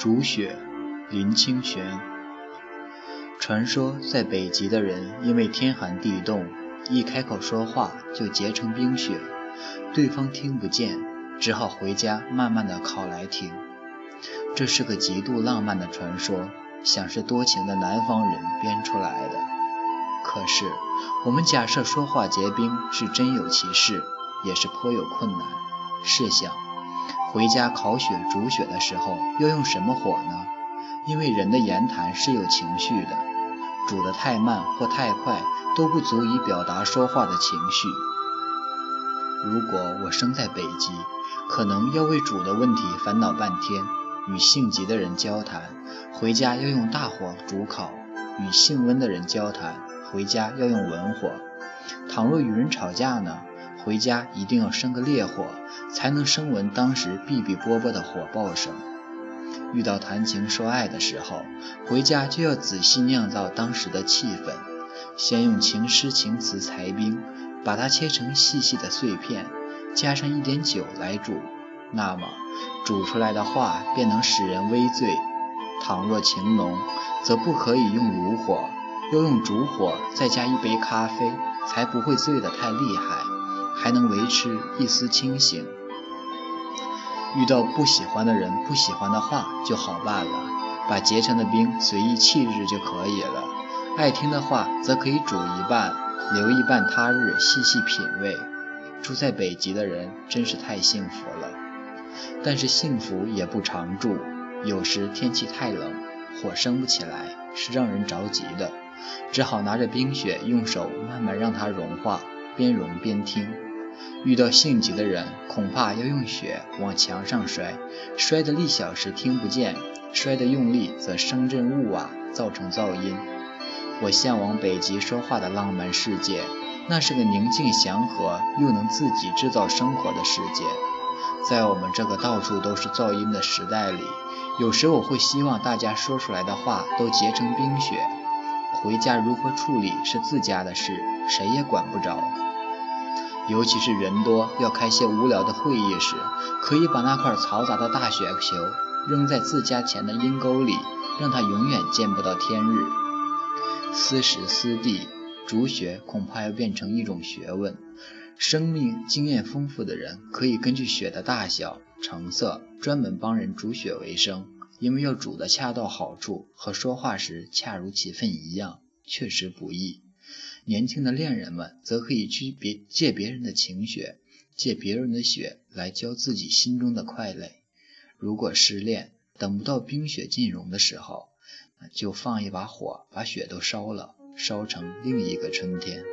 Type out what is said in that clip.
煮雪，林清玄。传说在北极的人，因为天寒地冻，一开口说话就结成冰雪，对方听不见，只好回家慢慢的烤来听。这是个极度浪漫的传说，想是多情的南方人编出来的。可是，我们假设说话结冰是真有其事，也是颇有困难。试想。回家烤雪煮雪的时候要用什么火呢？因为人的言谈是有情绪的，煮得太慢或太快都不足以表达说话的情绪。如果我生在北极，可能要为煮的问题烦恼半天；与性急的人交谈，回家要用大火煮烤；与性温的人交谈，回家要用文火。倘若与人吵架呢？回家一定要生个烈火，才能声闻当时哔哔啵啵的火爆声。遇到谈情说爱的时候，回家就要仔细酿造当时的气氛，先用情诗情词裁冰，把它切成细细的碎片，加上一点酒来煮，那么煮出来的话便能使人微醉。倘若情浓，则不可以用炉火，要用烛火，再加一杯咖啡，才不会醉得太厉害。还能维持一丝清醒。遇到不喜欢的人、不喜欢的话就好办了，把结成的冰随意弃日就可以了。爱听的话则可以煮一半，留一半他日细细品味。住在北极的人真是太幸福了，但是幸福也不常住。有时天气太冷，火生不起来，是让人着急的，只好拿着冰雪，用手慢慢让它融化，边融边听。遇到性急的人，恐怕要用雪往墙上摔，摔得力小时听不见，摔得用力则声震物瓦，造成噪音。我向往北极说话的浪漫世界，那是个宁静祥和又能自己制造生活的世界。在我们这个到处都是噪音的时代里，有时我会希望大家说出来的话都结成冰雪。回家如何处理是自家的事，谁也管不着。尤其是人多要开些无聊的会议时，可以把那块嘈杂的大雪球扔在自家前的阴沟里，让它永远见不到天日。私时私地煮雪，恐怕要变成一种学问。生命经验丰富的人，可以根据雪的大小、成色，专门帮人煮雪为生。因为要煮得恰到好处，和说话时恰如其分一样，确实不易。年轻的恋人们则可以去别借别人的情雪，借别人的血来浇自己心中的快乐。如果失恋，等不到冰雪尽融的时候，就放一把火，把雪都烧了，烧成另一个春天。